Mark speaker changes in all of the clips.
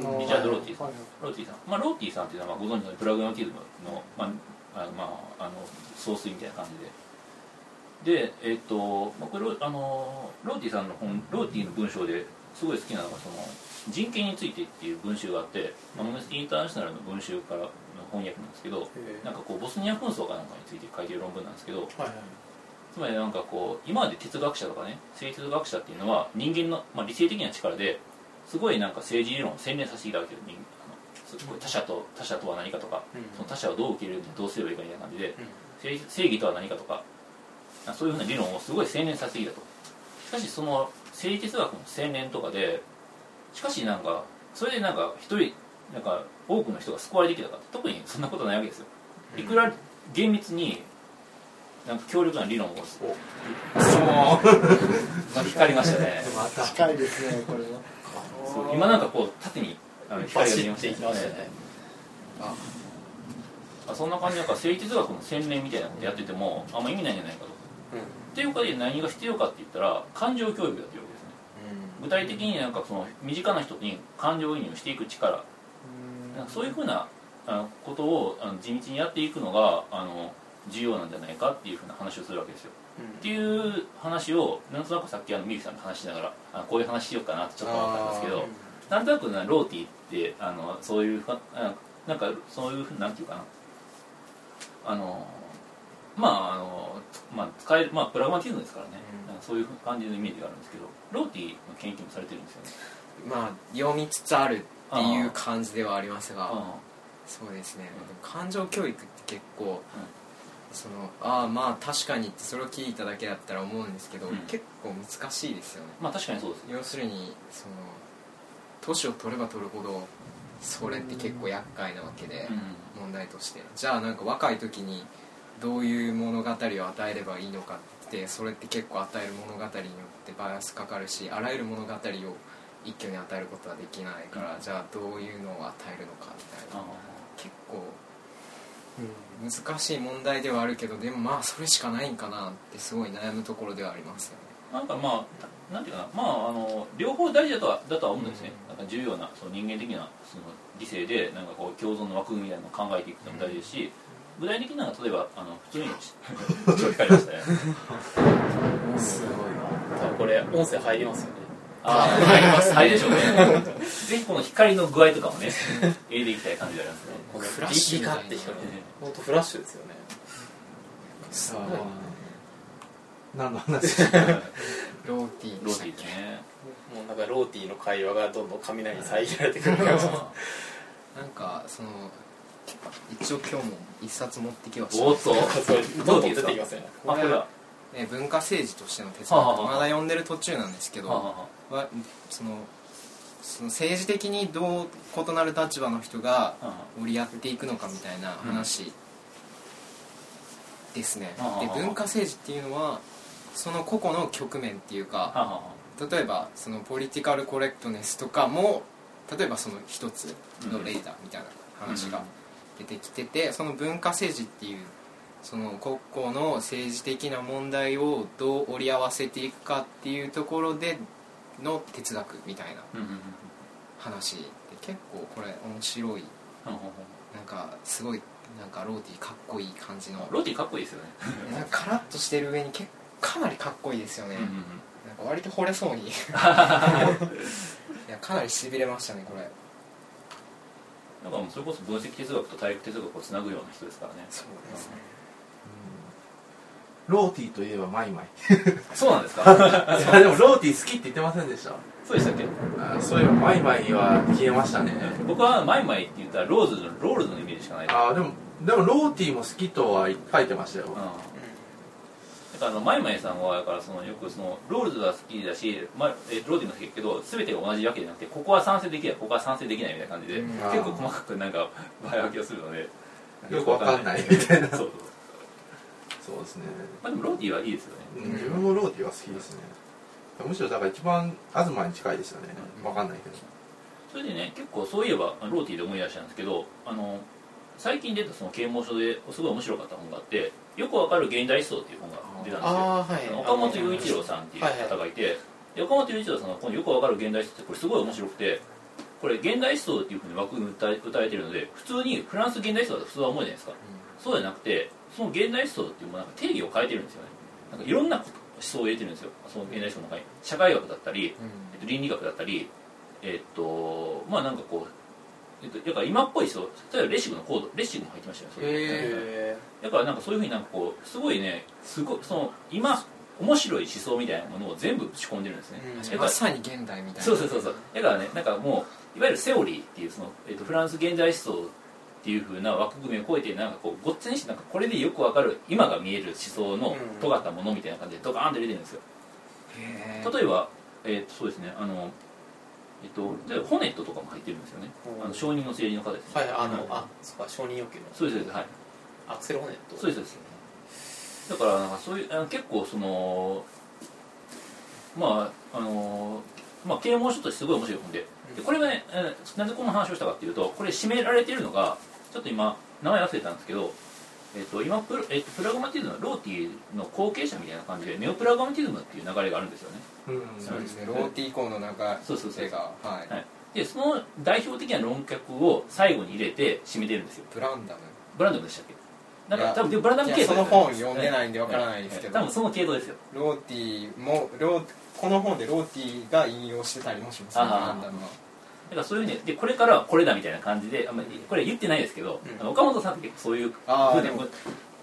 Speaker 1: うん。
Speaker 2: リチャード・ローティさん、
Speaker 1: はい
Speaker 2: ローティさん、まあ、ローティさんっていうのはまあご存知のプラグマティズムの,、まああのまあ、あの総帥みたいな感じで。でえっ、と、まあ、これあのローティさんの本ローティの文章ですごい好きなのがその人権についてっていう文集があって、まあ、インターナショナルの文集からの翻訳なんですけど
Speaker 1: へ
Speaker 2: なんかこうボスニア紛争かなんかについて書いてる論文なんですけど
Speaker 1: はいはい
Speaker 2: つまりなんかこう今まで哲学者とかね生哲学者っていうのは人間の、まあ、理性的な力ですごいなんか政治理論を洗練させていたわけよ人あのすごい他者と他者とは何かとか
Speaker 1: うん。
Speaker 2: その他者をどう受け入れるにはどうすればいいかみたいな感じで
Speaker 1: うん。
Speaker 2: 正正義とは何かとかあそういうふうな理論をすごい洗練させてきたと。しかしその政治哲学の洗練とかでしかしなんかそれでなんか一人なんか多くの人が救われてきたか特にそんなことないわけですよ。いくら厳密になんか強力な理論を まあ光りましたね。
Speaker 1: また。
Speaker 3: 近いですねこれは
Speaker 2: そう。今なんかこう縦にあの光が見えました
Speaker 1: バシッていきましたね。
Speaker 2: あ。あそんな感じなんか政治哲学の洗練みたいなことやっててもあんま意味ないんじゃないかと。っていうかで何が必要かって言ったら感情教育だっていうわけですね具体的になんかその身近な人に感情移入していく力。なんかそういうふうなあのことをあの地道にやっていくのがあの重要なんじゃないかっていうふうな話をするわけですよ。っていう話をなんとなくさっきあのミルさんと話しながらあこういう話しようかなってちょっと思ったんですけどなんとなくなローティーってあのそういうなんかそういうふうなんていうかな。あのまああの、まあ、使えるまあプラグマティズムですからね、
Speaker 1: うん。
Speaker 2: そういう感じのイメージがあるんですけどローティーの研究もされてるんですよね。
Speaker 4: まあ読みつつあるっていう感じではありますが。
Speaker 2: あ
Speaker 4: そうですね、感情教育って結構、そのああまあ確かにってそれを聞いただけだったら思うんですけど、
Speaker 2: うん。
Speaker 4: 結構難しいですよね。
Speaker 2: まあ確かにそうです
Speaker 4: 要するにその年を取れば取るほどそれって結構厄介なわけで、
Speaker 2: うん。
Speaker 4: 問題として。じゃあなんか若い時にどういう物語を与えればいいのかってそれって結構与える物語によってバイアスかかるしあらゆる物語を一挙に与えることはできないから、じゃあどういうのを与えるのかみたいな。
Speaker 2: あ
Speaker 4: 結構難しい問題ではあるけどでもまあそれしかないんかなってすごい悩むところではありますよね。
Speaker 2: なんかまあなんていうかなまああの両方大事だとはだとは思うんですね、なん。か重要なその人間的なその理性でなんかこう共存の枠組みみたいなのを考えていくのも大事ですし、具体的なのは例えばあの普通にちょっと光りましたね。
Speaker 1: すごいな。多分これ音声入りますよね
Speaker 2: ああ入ります。入るでしょうね。ぜひこの光の具合とかもね入れていきたい感じでありますね。
Speaker 1: この
Speaker 4: フラッシュみたいな。
Speaker 1: って光って本当フラッシュですよね。
Speaker 3: さあ何の話？
Speaker 4: ローティー
Speaker 2: ロ
Speaker 4: で
Speaker 2: ーね
Speaker 1: もうなんかローティーの会話がどんどん雷に遮られてくる感じ
Speaker 4: な。んかその一応今日も一冊持ってきました。
Speaker 2: おっと。
Speaker 1: どんどん出てきますよね。
Speaker 2: あこれは
Speaker 4: ね文化政治としての哲学まだ読んでる途中なんですけど
Speaker 2: は
Speaker 4: そのその政治的にどう異なる立場の人が折り合っていくのかみたいな話ですね、
Speaker 2: うん
Speaker 4: で文化政治っていうのはその個々の局面っていうか例えばそのポリティカルコレクトネスとかも例えばその一つの例だみたいな話が出てきててその文化政治っていうその国々の政治的な問題をどう織り合わせていくかっていうところでの哲学みたいな話で結構これ面白い。なんかすごいなんかローティーかっこいい感じの。
Speaker 2: ローティーかっこいいですよね。
Speaker 4: なんかカラッとしてる上に結かなりかっこいいですよね、
Speaker 2: うんうんうん。
Speaker 4: なんか割と惚れそうに。いやかなりしびれましたねこれ。
Speaker 2: なんかもうそれこそ分析哲学と体育哲学をつなぐような人ですからね。
Speaker 4: そうですね
Speaker 3: ローティーといえばマイマイ。
Speaker 2: そうなんですか？
Speaker 3: でもローティー好きって言ってませんでした？
Speaker 2: そうでしたっけ？
Speaker 3: あそういえばマイマイは消えましたね。
Speaker 2: 僕はマイマイって言ったらローズのロールズのイメージしかない。
Speaker 3: あでもでもローティーも好きとは書いてましたよ。
Speaker 2: うん。だからあのマイマイさんはだからそのよくそのロールズが好きだし、まえローティも好きだけど全てが同じわけじゃなくてここは賛成できないここは賛成できないみたいな感じで、
Speaker 4: うん。
Speaker 2: 結構細かくなんか場合分けをするので
Speaker 3: よくわかんないみたいな。
Speaker 2: そうそう
Speaker 3: そうですね、
Speaker 2: まあでもローティはいいですよね。
Speaker 3: うん、自分もローティーは好きですね。むしろだから一番東に近いですよね。わかんないけど。
Speaker 2: それでね結構そういえばローティーで思い出したんですけどあの最近出たその啓蒙書ですごい面白かった本があってよくわかる現代思想っていう本が出たんですよ。
Speaker 1: はい。
Speaker 2: 岡本雄一郎さんっていう方がいて、で岡本雄一郎さんのこのよくわかる現代史ってこれすごい面白くてこれ現代思想っていうふうに枠に歌え歌えてるので普通にフランス現代思想だと普通は思うじゃないですか、そうじゃなくてその現代思想っていうものなんか定義を変えてるんですよね。なんかいろんな思想を入れてるんですよ。その現代思想の中に。社会学だったり、えっと、倫理学だったりえっとまあなんかこうえっと、だから今っぽい思想例えばレシブのコードレシブも入ってましたよねそれ。
Speaker 1: へ
Speaker 2: だからなんかそういうふうになんかこうすごいねすごいその今面白い思想みたいなものを全部仕込んでるんですね、
Speaker 1: うん。
Speaker 2: だから
Speaker 4: まさに現代みたいな。
Speaker 2: そうそうそうそう。だからねなんかもういわゆるセオリーっていうその、えっとフランス現代思想っていうふうな枠組みを超えてなんかこうごっつにしてなんかこれでよくわかる今が見える思想の
Speaker 1: うん。
Speaker 2: 尖ったものみたいな感じでドカーンと入れてるんですよ。例えば、えっとそうですねあのえっと例えばホネットとかも入ってるんですよね。
Speaker 1: うん。
Speaker 2: あの承認の整理の方ですね。
Speaker 1: はいあのあそっか承認欲求の。
Speaker 2: そうですはい。
Speaker 1: アクセルホネット。
Speaker 2: そうですだからなんかそういう結構そのまああのまあ啓蒙書としてすごい面白い本で。でこれがねえーなぜこの話をしたかっていうとこれ締められているのがちょっと今名前忘れたんですけどえっと今プ,、えっとプラグマティズムローティの後継者みたいな感じでネオプラグマティズムっていう流れがあるんですよね。
Speaker 3: うん。
Speaker 4: そうですね。ローティーコーのなんか
Speaker 2: そうそうそう
Speaker 4: はい。
Speaker 2: はい。でその代表的な論客を最後に入れて締めてるんですよ。
Speaker 4: ブランダム。
Speaker 2: ブランドムでしたっけ？なんか多分ブランダム
Speaker 4: い
Speaker 2: 系
Speaker 4: その本読んでないんでわからないですけど。
Speaker 2: 多分その系統ですよ。
Speaker 4: ローティーもローこの本でローティーが引用してたりもしますね。ブランダムは
Speaker 2: だからそういうふうにでこれからはこれだみたいな感じであんまりこれ言ってないですけど、
Speaker 1: うん。
Speaker 2: 岡本さんって結構そういう
Speaker 4: あーでも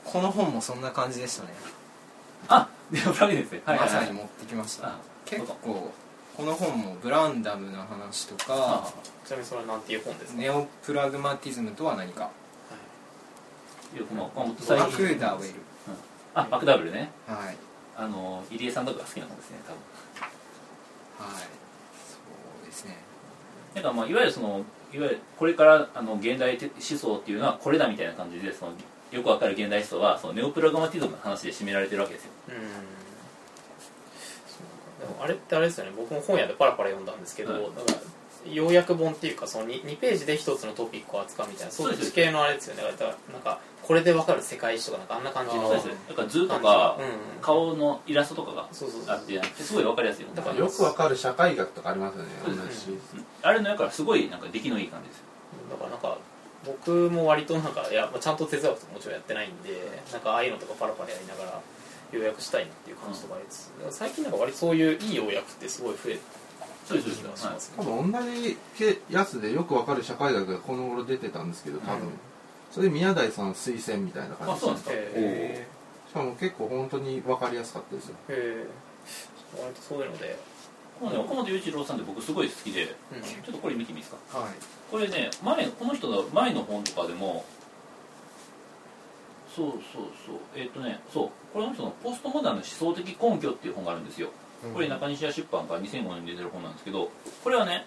Speaker 4: この本もそんな感じでしたね。
Speaker 2: あ でもダメですね。はいはいはい。
Speaker 4: まさに持ってきました。
Speaker 2: あ
Speaker 4: 結構この本もブランダムの話と
Speaker 2: あ
Speaker 4: か
Speaker 1: ちなみにそれはなんていう本ですか？
Speaker 4: ネオプラグマティズムとは何か。
Speaker 2: い。やまあ岡本
Speaker 4: マ
Speaker 2: 最
Speaker 4: クダウェル。
Speaker 2: あマクダブルね。
Speaker 4: はい。
Speaker 2: あの入江さんとかが好きな本ですね多分。
Speaker 4: はい。そうですね
Speaker 2: だからまあいわゆるそのいわゆるこれからあの現代思想っていうのはこれだみたいな感じでそのよくわかる現代思想はそのネオプラグマティズムの話で締められてるわけですよ。
Speaker 1: うん。でもあれってあれですよね。僕も本屋でパラパラ読んだんですけど、
Speaker 2: はい。
Speaker 1: だから要約本っていうかその 2, 2ページで1つのトピックを扱うみたいなそういう地形のあれですよね。だからなんかこれでわかる世界史とかなんかあんな感じの
Speaker 2: そうです。だから図とか
Speaker 1: うん
Speaker 2: 顔のイラストとかがあってすごいわかりやすい
Speaker 1: だから
Speaker 3: よくわかる社会学とかありますよね
Speaker 2: そうです
Speaker 3: 同じし
Speaker 2: うん。あれのやからすごいなんか出来のいい感じですよ。
Speaker 1: だからなんか僕も割となんかいやまあちゃんと哲学とかもちろんやってないんでなんかああいうのとかパラパラやりながら要約したいなっていう感じとかありつつ最近なんか割とそういういい要約ってすごい増えて
Speaker 2: そうです
Speaker 1: る気がします。
Speaker 3: 多
Speaker 1: ね
Speaker 3: 分同じやつでよくわかる社会学がこの頃出てたんですけど多分、
Speaker 1: うん
Speaker 3: それ宮台さんの推薦みたいな感じ
Speaker 2: あそうなんですか
Speaker 1: へ
Speaker 3: しかも結構本当にわかりやすかったですよ。
Speaker 1: えへえ割とそういうので。
Speaker 2: このね岡本雄一郎さんって僕すごい好きで
Speaker 1: うん。
Speaker 2: ちょっとこれ見てみいいですか？
Speaker 4: はい。
Speaker 2: これね前この人の前の本とかでもそうそうそう。えっ、とねそう。これの人の「ポストモダンの思想的根拠」っていう本があるんですよこれ中西屋出版から2005年に出てる本なんですけどこれはね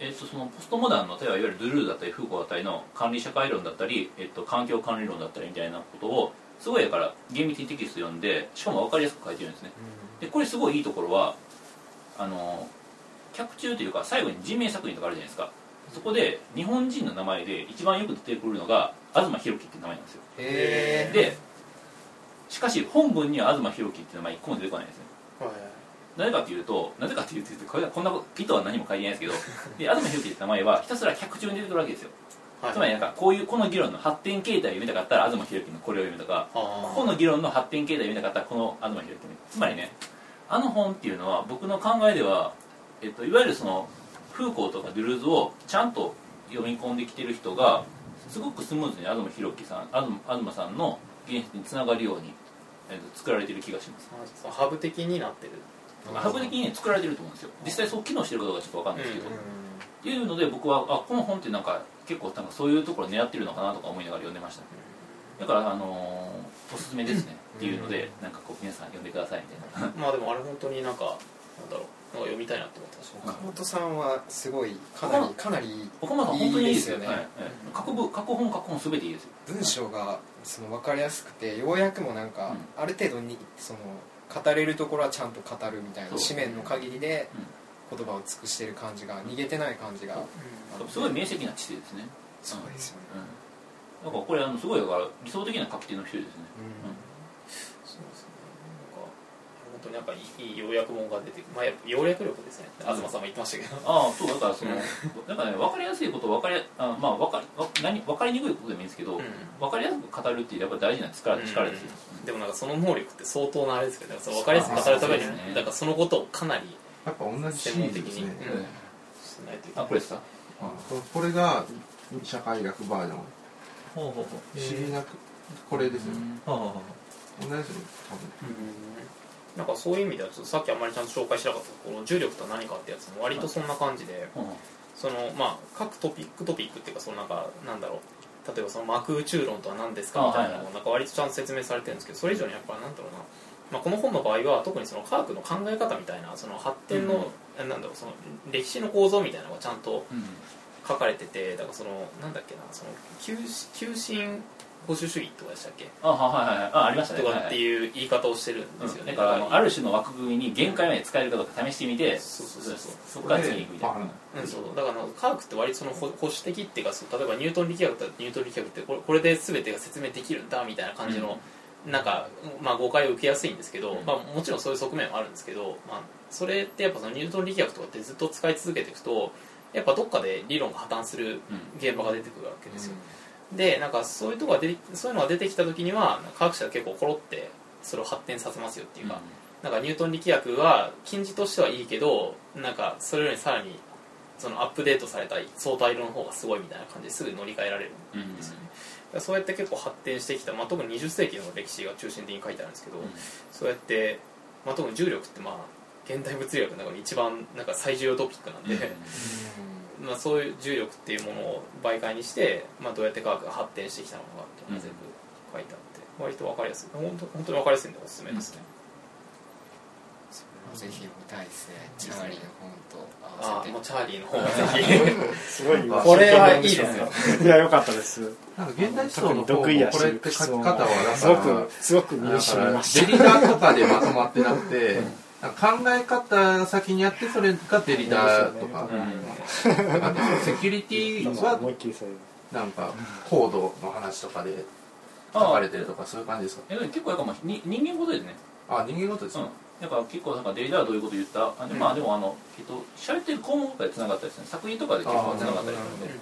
Speaker 2: えっとそのポストモダンの例えばいわゆるドゥルーだったりフーコーだったりの管理社会論だったり、えっと、環境管理論だったりみたいなことをすごいだから厳密にテキスト読んでしかも分かりやすく書いてるんですね。でこれすごいいいところはあの脚中というか最後に人名作品とかあるじゃないですか。そこで日本人の名前で一番よく出てくるのが東博樹っていう名前なんですよ。でしかし本文には東博樹っていう名前一個も出てこないんですね。
Speaker 1: はい
Speaker 2: なぜかというとなぜかというとこれはこんなこと意図は何も書いてないですけど で東博樹って名前はひたすら脚中に出てくるわけですよ。
Speaker 1: はい
Speaker 2: つまりなんかこういうこの議論の発展形態を読みたかったら東博樹のこれを読むとか
Speaker 1: あ
Speaker 2: ここの議論の発展形態を読みたかったらこの東博樹つまりねあの本っていうのは僕の考えでは、えっと、いわゆるそのフーコーとかドゥルーズをちゃんと読み込んできてる人がすごくスムーズに東博樹さん東東さんの現実につながるように、えっと、作られてる気がします。
Speaker 1: ハブ的になってる
Speaker 2: ハブ的にね作られてると思うんですよ。実際そう機能してるかどうかちょっと分かんないですけど、
Speaker 1: うん。
Speaker 2: っていうので僕はあこの本ってなんか結構なんかそういうところ狙ってるのかなとか思いながら読んでました。だからあのーおすすめですね。っていうのでなんかこう皆さん読んでくださいみたいな。
Speaker 1: まあでもあれ本当になんかなんだろう。なんか読みたいなって思ってました。
Speaker 4: 岡本さんはすごいかなりかなり
Speaker 2: 岡本さん本当にいいですよ
Speaker 4: ね。
Speaker 2: はいはい。過去部過去本過去本全ていいですよ。
Speaker 4: 文章がその分かりやすくて要約もなんか、
Speaker 2: う
Speaker 4: ある程度にその語れるところはちゃんと語るみたいな紙面の限りで言葉を尽くしてる感じが逃げてない感じが。
Speaker 2: う。んすごい明晰な知性ですね。
Speaker 4: そうですよね、
Speaker 2: うん。だからこれあのすごいだから理想的な書き手の人ですね。
Speaker 1: そうですね当になんかいいいい要約本が出てまあやっぱ要約力ですね。東さんも言ってましたけど、
Speaker 2: ああそうだからその なんかね分かりやすいこと分かりあまあ分かりわ何分かりにくいことでもいいんですけど、
Speaker 1: うん。
Speaker 2: 分かりやすく語るっていうやっぱ大事な力力ですよ、
Speaker 1: でもなんかその能力って相当なあれですけど、ね、分かりやすく語るために
Speaker 2: ね。
Speaker 1: だからそのことをかなり
Speaker 3: やっぱ同じシ
Speaker 1: 専門的にうん。しないといけない。
Speaker 2: あこれですか
Speaker 3: ここれが社会学バージョン。
Speaker 2: ほうほうほう。
Speaker 3: 不思議なくこれですよ、
Speaker 2: ほうほうほ
Speaker 3: 同じですよね
Speaker 1: うんなんかそういう意味ではちょっとさっきあんまりちゃんと紹介しなかったこの重力とは何かってやつも割とそんな感じで、
Speaker 2: うほう
Speaker 1: そのまあ各トピックトピックっていうかそのなんかなんだろう例えばその膜宇宙論とは何ですかみたいなのをなんか割とちゃんと説明されてるんですけどそれ以上にやっぱなんだろうな、まあ、この本の場合は特にその科学の考え方みたいなその発展の、なんだろうその歴史の構造みたいなのがちゃんと
Speaker 2: うん。
Speaker 1: 書かれててだからそのなんだっけなその急急進保守主義とかでしたっけ？
Speaker 2: あはいはいはいあありましたね。
Speaker 1: とかって
Speaker 2: う
Speaker 1: いう言い方をしてるんですよね、
Speaker 2: だからあのある種の枠組みに限界まで使えるかどうか試してみて
Speaker 1: そうそうそうそう。
Speaker 2: そこから次に行くみたいな。
Speaker 1: うん、そう。だから科学って割とその保保守的っていうかそう例えばニュートン力学だったらニュートン力学ってこれこれで全てが説明できるんだみたいな感じの、なんか、まあ、誤解を受けやすいんですけど、
Speaker 2: うん。
Speaker 1: まあ、もちろんそういう側面はあるんですけど、まあ、それってやっぱそのニュートン力学とかってずっと使い続けていくとやっぱどっかで理論が破綻する現場が出てくるわけですよ、でなんかそういうとこが出てそういうのが出てきた時には科学者は結構コロってそれを発展させますよっていうか、なんかニュートン力学は近似としてはいいけどなんかそれよりさらにそのアップデートされた相対論の方がすごいみたいな感じですぐ乗り換えられる
Speaker 2: うんうん
Speaker 1: んですよね、だからそうやって結構発展してきた、まあ、特に20世紀の歴史が中心的に書いてあるんですけど、そうやって、まあ、特に重力ってまあ現代物理学の中に一番なんか最重要トピックなんで、まあ、そういう重力っていうものを媒介にして、まあ、どうやって科学が発展してきたのかっていうのが全部書いてあって。割と分かりやすい。本当本当に分かりやすいんでおすすめですね、
Speaker 4: ぜひ見たいですね。チャーリーの本と
Speaker 1: あ
Speaker 4: 合わせて。
Speaker 1: あもうチャーリーの方。が ぜ
Speaker 5: すごい今。
Speaker 1: これはいいですよ。
Speaker 5: いや良かったです。
Speaker 3: なんか現代思想の方
Speaker 5: 得意やし
Speaker 3: もこれって書き方はだ
Speaker 5: すごくすごく身に染みまし
Speaker 3: デリダとかでまとまってなくて考え方先にやってそれがデリダとか、セキュリティ
Speaker 5: た
Speaker 3: はなんかコードの話とかで書かれてるとかそういう感じですか？
Speaker 2: え結構やっぱ人間ごとですね。
Speaker 3: あ人間ごとです
Speaker 2: うん。
Speaker 3: か、
Speaker 2: やっぱ結構なんかデリダはどういうこと言ったあでまあでもあのえっと喋ってる項目からつながったりですね作品とかで結構つながったりするので。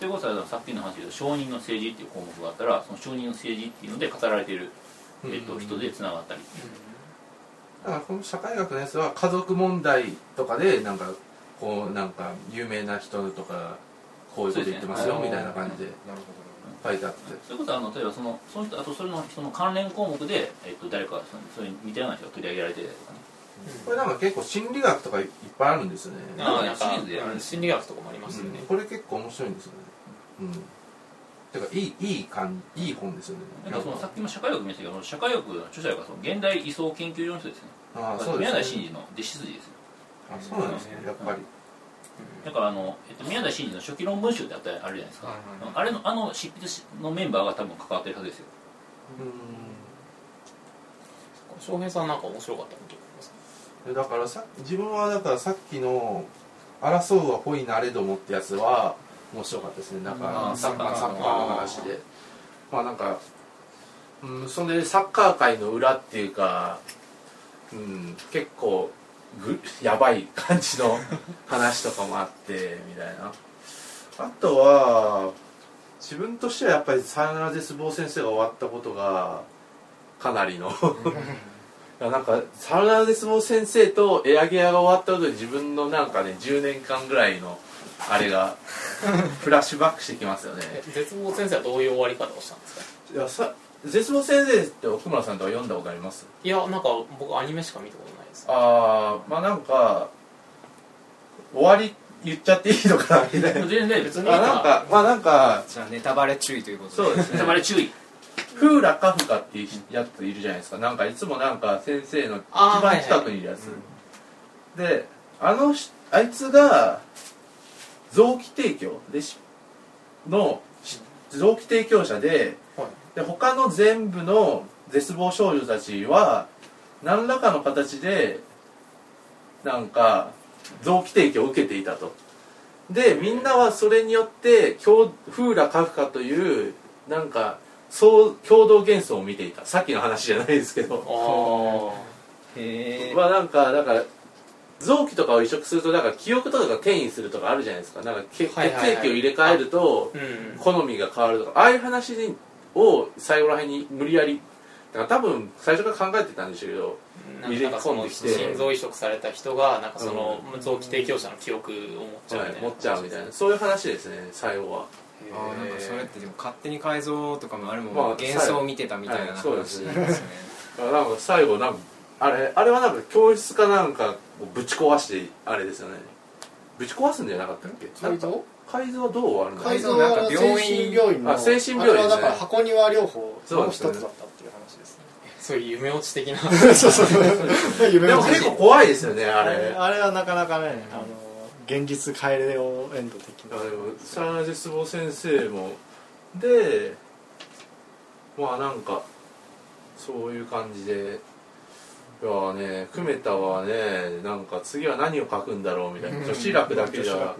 Speaker 2: それこそさっきの話で承認の政治っていう項目があったらその承認の政治っていうので語られている、えっと、人でつながったり
Speaker 3: だからこの社会学のやつは家族問題とかでなんかこうなんか有名な人とかこういうこと言ってますよみたいな感じで
Speaker 4: なるほ
Speaker 3: 書いてあって。
Speaker 2: それこそあの例えばそのその人あとそれのその関連項目で、えっと、誰かそのそれに似たような人が取り上げられてたりとかね。
Speaker 3: これなんか結構心理学とかいっぱいあるんですよね。
Speaker 1: ああなんか
Speaker 2: シリーズでやる
Speaker 1: うん心理学とかもありますよね、
Speaker 3: これ結構面白いんですよね。うんてかいいいい感いい本ですよね。
Speaker 2: なんかそのさっきも社会学見ましたけど社会学の著者がその現代位相研究所の人ですね。
Speaker 3: ああそうですね。
Speaker 2: 宮台真司の弟子筋ですよ
Speaker 3: あそうなんですねやっぱり。
Speaker 2: だからあの、えっと、宮台真司の初期論文集ってあったあるじゃないですか、
Speaker 4: はいはい。はい
Speaker 2: あれのあの執筆のメンバーが多分関わってるはずですよ。
Speaker 1: 翔平さんなんか面白かったこと思いますか？
Speaker 3: うんだからさ自分はだからさっきの「争うは恋なれども」ってやつは面白かったですね。なん
Speaker 2: あ
Speaker 3: か
Speaker 2: ー
Speaker 3: サッカー
Speaker 2: サッカー
Speaker 3: の話で。まあなんかうんそれでサッカー界の裏っていうかうん結構ぐやばい感じの 話とかもあってみたいな。あとは自分としてはやっぱりサヨナラ絶望先生が終わったことがかなりの。なんかサヨナラ絶望先生とエアゲアが終わったことで自分のなんかね10年間ぐらいのあれがフラッシュバックしてきますよね。
Speaker 1: え絶望先生はどういう終わり方をしたんですか？
Speaker 3: いやさ絶望先生って奥村さんとか読んだことあります？
Speaker 1: いやなんか僕アニメしか見たことないです。
Speaker 3: ああまあなんか終わり言っちゃっていいのかなみたいな。
Speaker 2: 全然
Speaker 1: 別に
Speaker 3: あなんかまあなんか
Speaker 4: じゃあネタバレ注意ということで。
Speaker 3: そうですね。
Speaker 2: ネタバレ注意。
Speaker 3: フーラカフカっていうやついるじゃないですか。なんかいつもなんか先生の一番近くにいるやつ、であのしあいつが臓器提供でしのし臓器提供者で
Speaker 1: はい。
Speaker 3: で他の全部の絶望少女たちは何らかの形でなんか臓器提供を受けていたと。でみんなはそれによって共フーラ・カフカというなんかそう共同幻想を見ていた。さっきの話じゃないですけど。
Speaker 1: あ
Speaker 4: へえ
Speaker 3: まあなんかだから臓器とかを移植するとなんか記憶とかが転移するとかあるじゃないですか。なんかけ血
Speaker 1: はいはいはい。
Speaker 3: 液を入れ替えると
Speaker 1: うん。
Speaker 3: 好みが変わるとかああいう話を最後らへんに無理やりだから多分最初から考えてたんでしょうけど
Speaker 1: なんかその
Speaker 3: 入れ込んできて。
Speaker 1: 心臓移植された人がなんかその臓器提供者の記憶を持っちゃうみたいな、
Speaker 3: はい。持っちゃうみたいな。そういう話ですね最後は。
Speaker 4: あーなんかそれってでも勝手に改造とかもあるもん、
Speaker 3: まあ
Speaker 4: 幻想を見てたみたいな
Speaker 3: はい
Speaker 4: 話
Speaker 3: そうですね。
Speaker 4: ですね。
Speaker 3: だからなんか最後なんかあれあれはなんか教室かなんかをぶち壊してあれですよね。ぶち壊すんじゃなかったっけ？
Speaker 5: 改造
Speaker 3: なんか改造はどう終わるんだろう？
Speaker 5: 改造は精神病院の
Speaker 3: あ精神病院ですね
Speaker 5: あれはだから箱庭療法の一つだったっていう話ですね。
Speaker 1: そういう夢落ち的な。
Speaker 5: そうそうそう。
Speaker 3: でも結構怖いですよねあ
Speaker 5: あ
Speaker 3: れ
Speaker 5: れあれはなかなかねあの現実帰れよエンド的な。
Speaker 3: あでもサラゼスボ先生もでまあなんかそういう感じでいやね久米田はねなんか次は何を書くんだろうみたいな。女子楽だけじゃ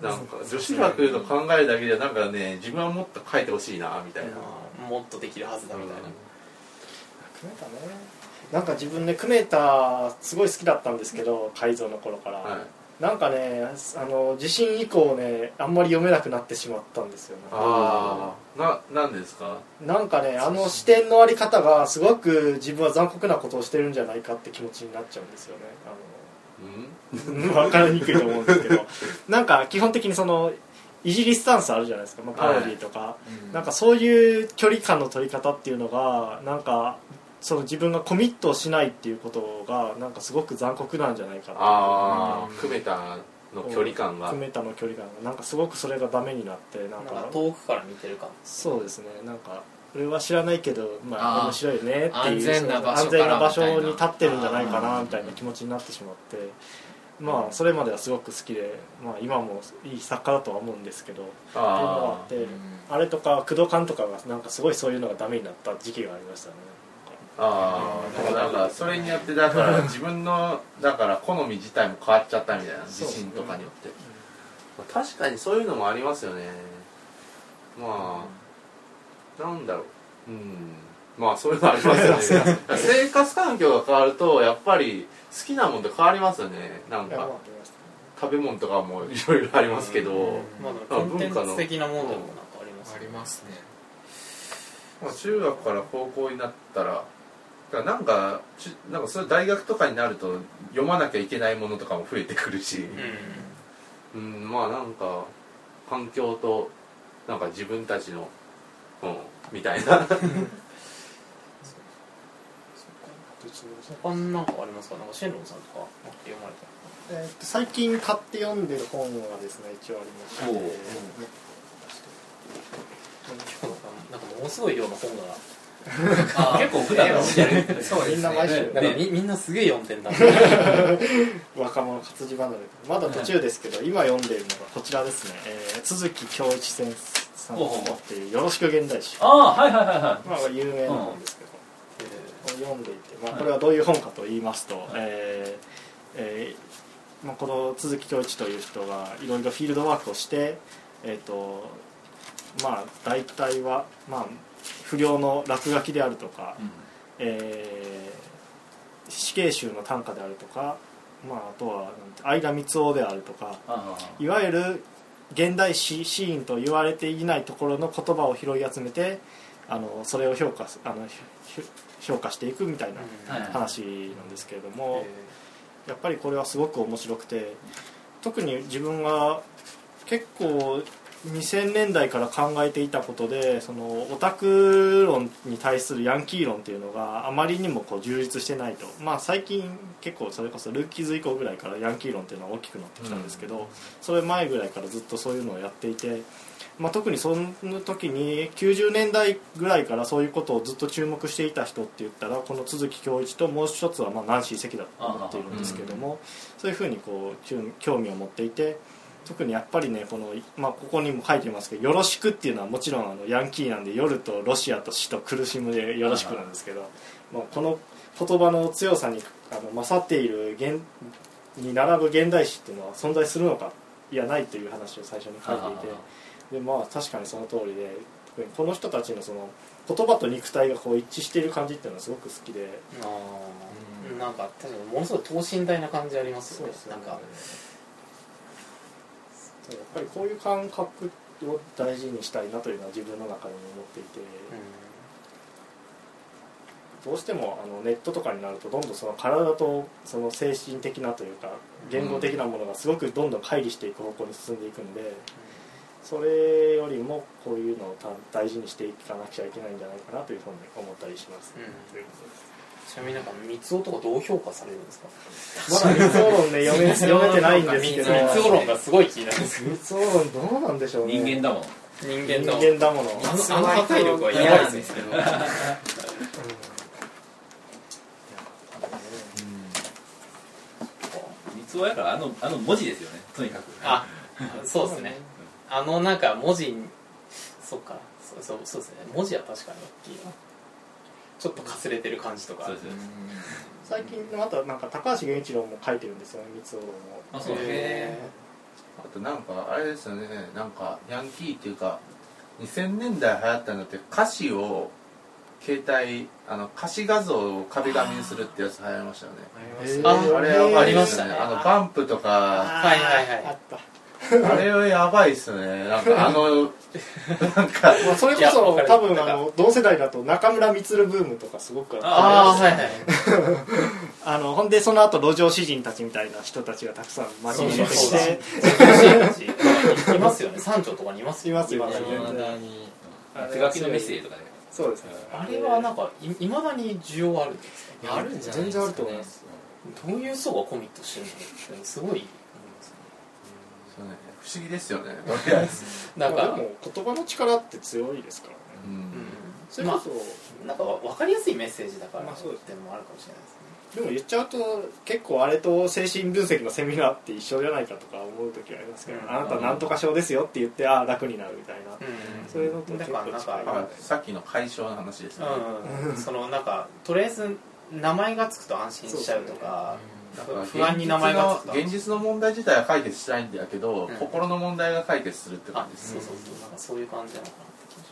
Speaker 3: なんか女子楽の考えだけじゃなんかね自分はもっと書いてほしいなみたいな、
Speaker 1: まあもっとできるはずだみたいな、
Speaker 5: クメタね。なんか自分ねクメタすごい好きだったんですけど改造の頃から、
Speaker 3: はい
Speaker 5: なんかねあの地震以降ねあんまり読めなくなってしまったんですよね。
Speaker 3: ああななんですか？
Speaker 5: なんかねあの視点のあり方がすごく自分は残酷なことをしてるんじゃないかって気持ちになっちゃうんですよね。
Speaker 3: うん？
Speaker 5: あの分かりにくいと思うんですけど。なんか基本的にそのいじりスタンスあるじゃないですか、まあ、パロディとか、なんかそういう距離感の取り方っていうのがなんかその自分がコミットしないっていうことがなんかすごく残酷なんじゃないかな。
Speaker 3: ああ久米田の距離感が。
Speaker 5: 含めたの距離感が。なんかすごくそれがダメになってなん
Speaker 1: なん
Speaker 5: か
Speaker 1: か遠くから見てる感。
Speaker 5: そうですね。なんか俺は知らないけどまあ面白いねっていう
Speaker 4: 安全な場所から
Speaker 5: 安全な場所
Speaker 4: みたいな
Speaker 5: に立ってるんじゃないかなみたいな気持ちになってしまって。まあそれまではすごく好きで、まあ、今もいい作家だとは思うんですけどっていうのがあ
Speaker 3: あ
Speaker 5: ってあれとか工藤館とかがなんかすごいそういうのがダメになった時期がありましたね
Speaker 3: ああだからなんかそれによってだから自分のだから好み自体も変わっちゃったみたいな自信とかによって、まあ確かにそういうのもありますよね。まあなんだろう。うん。まあそういうのありますよね。生活環境が変わるとやっぱり好きなもんって変わりますよね。なんか食べ物とかもいろいろありますけど、
Speaker 1: まあでもコンテンツ的なものでもなんかあります
Speaker 4: ありますね。
Speaker 3: まあ、中学から高校になったらだからなんかちなんかそれ大学とかになると読まなきゃいけないものとかも増えてくるし、
Speaker 1: う
Speaker 3: うん、まあなんか環境となんか自分たちの、うん、みたいな。
Speaker 1: 他になんかありますか？なんかシェンロンさんとか読まれた
Speaker 5: えーと最近買って読んでる本がですね一応ありまして、
Speaker 3: おう
Speaker 1: なんかものすごい量の本が
Speaker 2: あ結構普段の
Speaker 1: 見てる
Speaker 4: そうですね。
Speaker 5: みんな毎週。
Speaker 1: なんかみみんなすげえ読んでんだ。
Speaker 5: 若者活字離れまだ途中ですけど、今読んでいるのがこちらですね、えー、都築恭一先生さんの持っている「よろしく現代史」
Speaker 2: ああはいはいはいは
Speaker 5: まあ有名な本ですけど、読んでいて、まあ、これはどういう本かと言いますと、えーえーまあ、この都築恭一という人がいろいろフィールドワークをしてえっ、とまあ大体は、まあ、不良の落書きであるとか、
Speaker 2: い、うん。
Speaker 5: えー死刑囚の短歌であるとか、まあ、あとは相田光雄であるとか
Speaker 2: あ
Speaker 5: いわゆる現代詩シーンと言われていないところの言葉を拾い集めてあのそれを評価すあのひ評価していくみたいな話なんですけれども、やっぱりこれはすごく面白くて特に自分が結構2000年代から考えていたことでそのオタク論に対するヤンキー論っていうのがあまりにもこう充実してないと。まあ最近結構それこそルーキーズ以降ぐらいからヤンキー論っていうのは大きくなってきたんですけど、それ前ぐらいからずっとそういうのをやっていて、まあ、特にその時に90年代ぐらいからそういうことをずっと注目していた人って言ったらこの都築恭一ともう一つはまあナンシー関だと思っているんですけども、そういうふうにこう興興味を持っていて特にやっぱりねこの、まあ、ここにも書いてますけど「よろしく」っていうのはもちろんあのヤンキーなんで夜とロシアと死と苦しむで「よろしく」なんですけど、まあ、この言葉の強さにあの勝っている現に並ぶ現代史っていうのは存在するのかいやないという話を最初に書いていて。でまあ確かにその通りで特にこの人たちのその言葉と肉体がこう一致している感じっていうのはすごく好きで。
Speaker 1: あー。なんか確かにものすごい等身大な感じありますよね。なんか
Speaker 5: やっぱりこういう感覚を大事にしたいなというのは自分の中でも思っていて、どうしてもあのネットとかになるとどんどんその体とその精神的なというか言語的なものがすごくどんどん乖離していく方向に進んでいくんでそれよりもこういうのを大事にしていかなくちゃいけないんじゃないかなというふうに思ったりします、
Speaker 1: うん。
Speaker 5: ということです
Speaker 1: ちなみになんか三つ男とかどう評価されるんですか？
Speaker 5: まだ三つ論ね読め読めてないんですけど。
Speaker 1: 三つ論がすごい気になるんです
Speaker 5: 三つ論どうなんでしょうね。
Speaker 2: 人間だもん。
Speaker 1: 人
Speaker 5: 人
Speaker 1: 間と
Speaker 5: 間だもの。
Speaker 1: あのあの破壊力はやばいですね。
Speaker 2: 三つやからあのあの文字ですよね。とにかく。
Speaker 1: あそうですね。あのなんか文字そっか。そうそうそうですね。文字は確かに大きいなちょっとかすれてる感じとか。
Speaker 5: 最近またなんか高橋源一郎も書いてるんですよね三つ論を。
Speaker 2: あそう。
Speaker 1: へ
Speaker 3: あとなんかあれですよね。なんかヤンキーっていうか2000年代流行ったのって歌詞を携帯あの歌詞画像を壁紙にするってやつ流行りましたよね。
Speaker 1: あ
Speaker 3: あれ
Speaker 1: ありましたね。
Speaker 3: あのバンプとか。
Speaker 1: はいはいはい。
Speaker 5: あった
Speaker 3: あれはやばいっすね。なんかあのなんか
Speaker 5: まあ、それこそ多分あの同世代だと中村充ブームとかすごくあって
Speaker 1: ああはいはい
Speaker 5: あのほんでその後路上詩人たちみたいな人たちがたくさん街に出てき
Speaker 1: そうだ
Speaker 5: て
Speaker 1: いますよね。山頂とかにいます
Speaker 5: いますよね。
Speaker 1: 未だに
Speaker 4: 未だに
Speaker 2: 手書きのメッセージとかで。
Speaker 5: そうですね。
Speaker 1: あれはなんかいまだに需要あるんですか？
Speaker 4: あるんじゃないです。か、ね、
Speaker 5: 全然あると思います。
Speaker 1: どういう層がコミットしてるの？すごい
Speaker 3: 不思議ですよね。
Speaker 1: なんか、
Speaker 5: まあでも言葉の力って強いですからね。
Speaker 3: うん。
Speaker 1: うん。
Speaker 5: それこそ、
Speaker 1: なんか分かりやすいメッセージだから
Speaker 5: まあそう
Speaker 1: っていうのもあるかもしれないですね。
Speaker 5: でも言っちゃうと結構あれと精神分析のセミナーって一緒じゃないかとか思う時はありますけど、
Speaker 1: うん。
Speaker 5: あなたなんとか症ですよって言ってああ楽になるみたいな、そういうのと
Speaker 1: だ
Speaker 5: 結構
Speaker 1: からなんか
Speaker 5: 近い
Speaker 3: あさっきの解消の話ですね、
Speaker 1: うん、そのなんかとりあえず名前がつくと安心しちゃうとか
Speaker 3: だから
Speaker 1: 不安に名前が
Speaker 3: 現実の問題自体は解決したいんだけど、
Speaker 1: うん。
Speaker 3: 心の問題が解決するって
Speaker 1: あ
Speaker 3: 感じ。です
Speaker 1: そうそうそう。なんかそういう感じなのかな。って気がし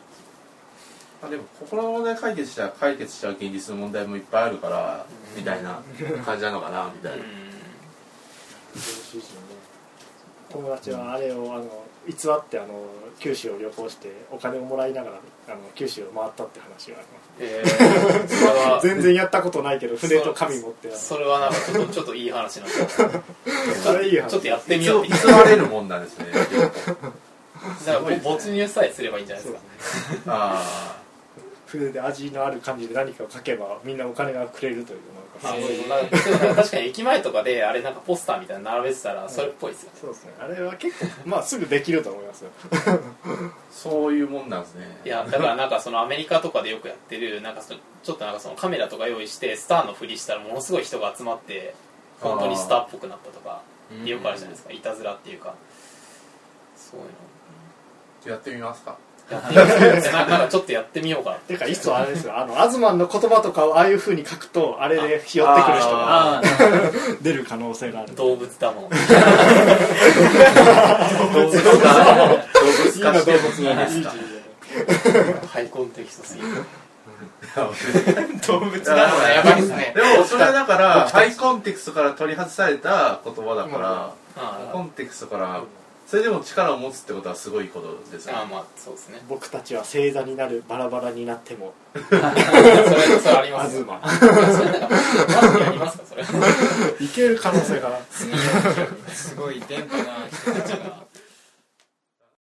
Speaker 3: あでも心の問題解決したら解決しちゃう現実の問題もいっぱいあるから、
Speaker 1: うん。
Speaker 3: みたいな感じなのかなみたいな、
Speaker 5: 友達はあれをあの偽ってあの九州を旅行してお金をもらいながらあの九州を回ったって話があります。
Speaker 1: えー、それは
Speaker 5: 全然やったことないけど船と紙持って
Speaker 1: それはなんかちょっとちょっといい話なんで
Speaker 5: それいい話。
Speaker 1: ちょっとやってみ
Speaker 3: 偽
Speaker 1: よう。って
Speaker 3: 偽られるもんなんですね。
Speaker 1: だから没入さえすればいいんじゃないですか。
Speaker 3: あ
Speaker 5: 船で味のある感じで何かを書けばみんなお金がくれるという
Speaker 1: あそうなんかでも確かに駅前とかであれなんかポスターみたいなの並べてたらそれっぽいですよ。ね
Speaker 5: そうですね。あれは結構まあすぐできると思いますよ。
Speaker 3: あそういうもんなんですね。
Speaker 1: いやだからなんかそのアメリカとかでよくやってるなんかそのちょっとなんかそのカメラとか用意してスターのふりしたらものすごい人が集まって本当にスターっぽくなったとかよくあるじゃないですか。いたずらっていうか。そういうの。
Speaker 3: やってみますか
Speaker 1: やってみようか。な なんかちょっとやってみようか。な
Speaker 5: ていうかいっそあれですよ。あのアズマンの言葉とかをああいうふうに書くとあれで寄ってくる人が
Speaker 2: あ
Speaker 5: 出る可能性がある。
Speaker 1: 動物だもん。
Speaker 3: 動物化動物化してもいいですか
Speaker 1: ハイコンテキストすぎる
Speaker 3: 動
Speaker 1: 物だもんねやばいっすね
Speaker 3: でもそれはだからハイコンテクストから取り外された言葉だから、
Speaker 1: あ
Speaker 3: コンテクストからそれでも力を持つってことはすごいことですよね。
Speaker 1: あまあそうですね。
Speaker 5: 僕たちは星座になるバラバラになっても。
Speaker 1: それそれあります
Speaker 5: いける可能性が。
Speaker 4: すごい電波な人たちが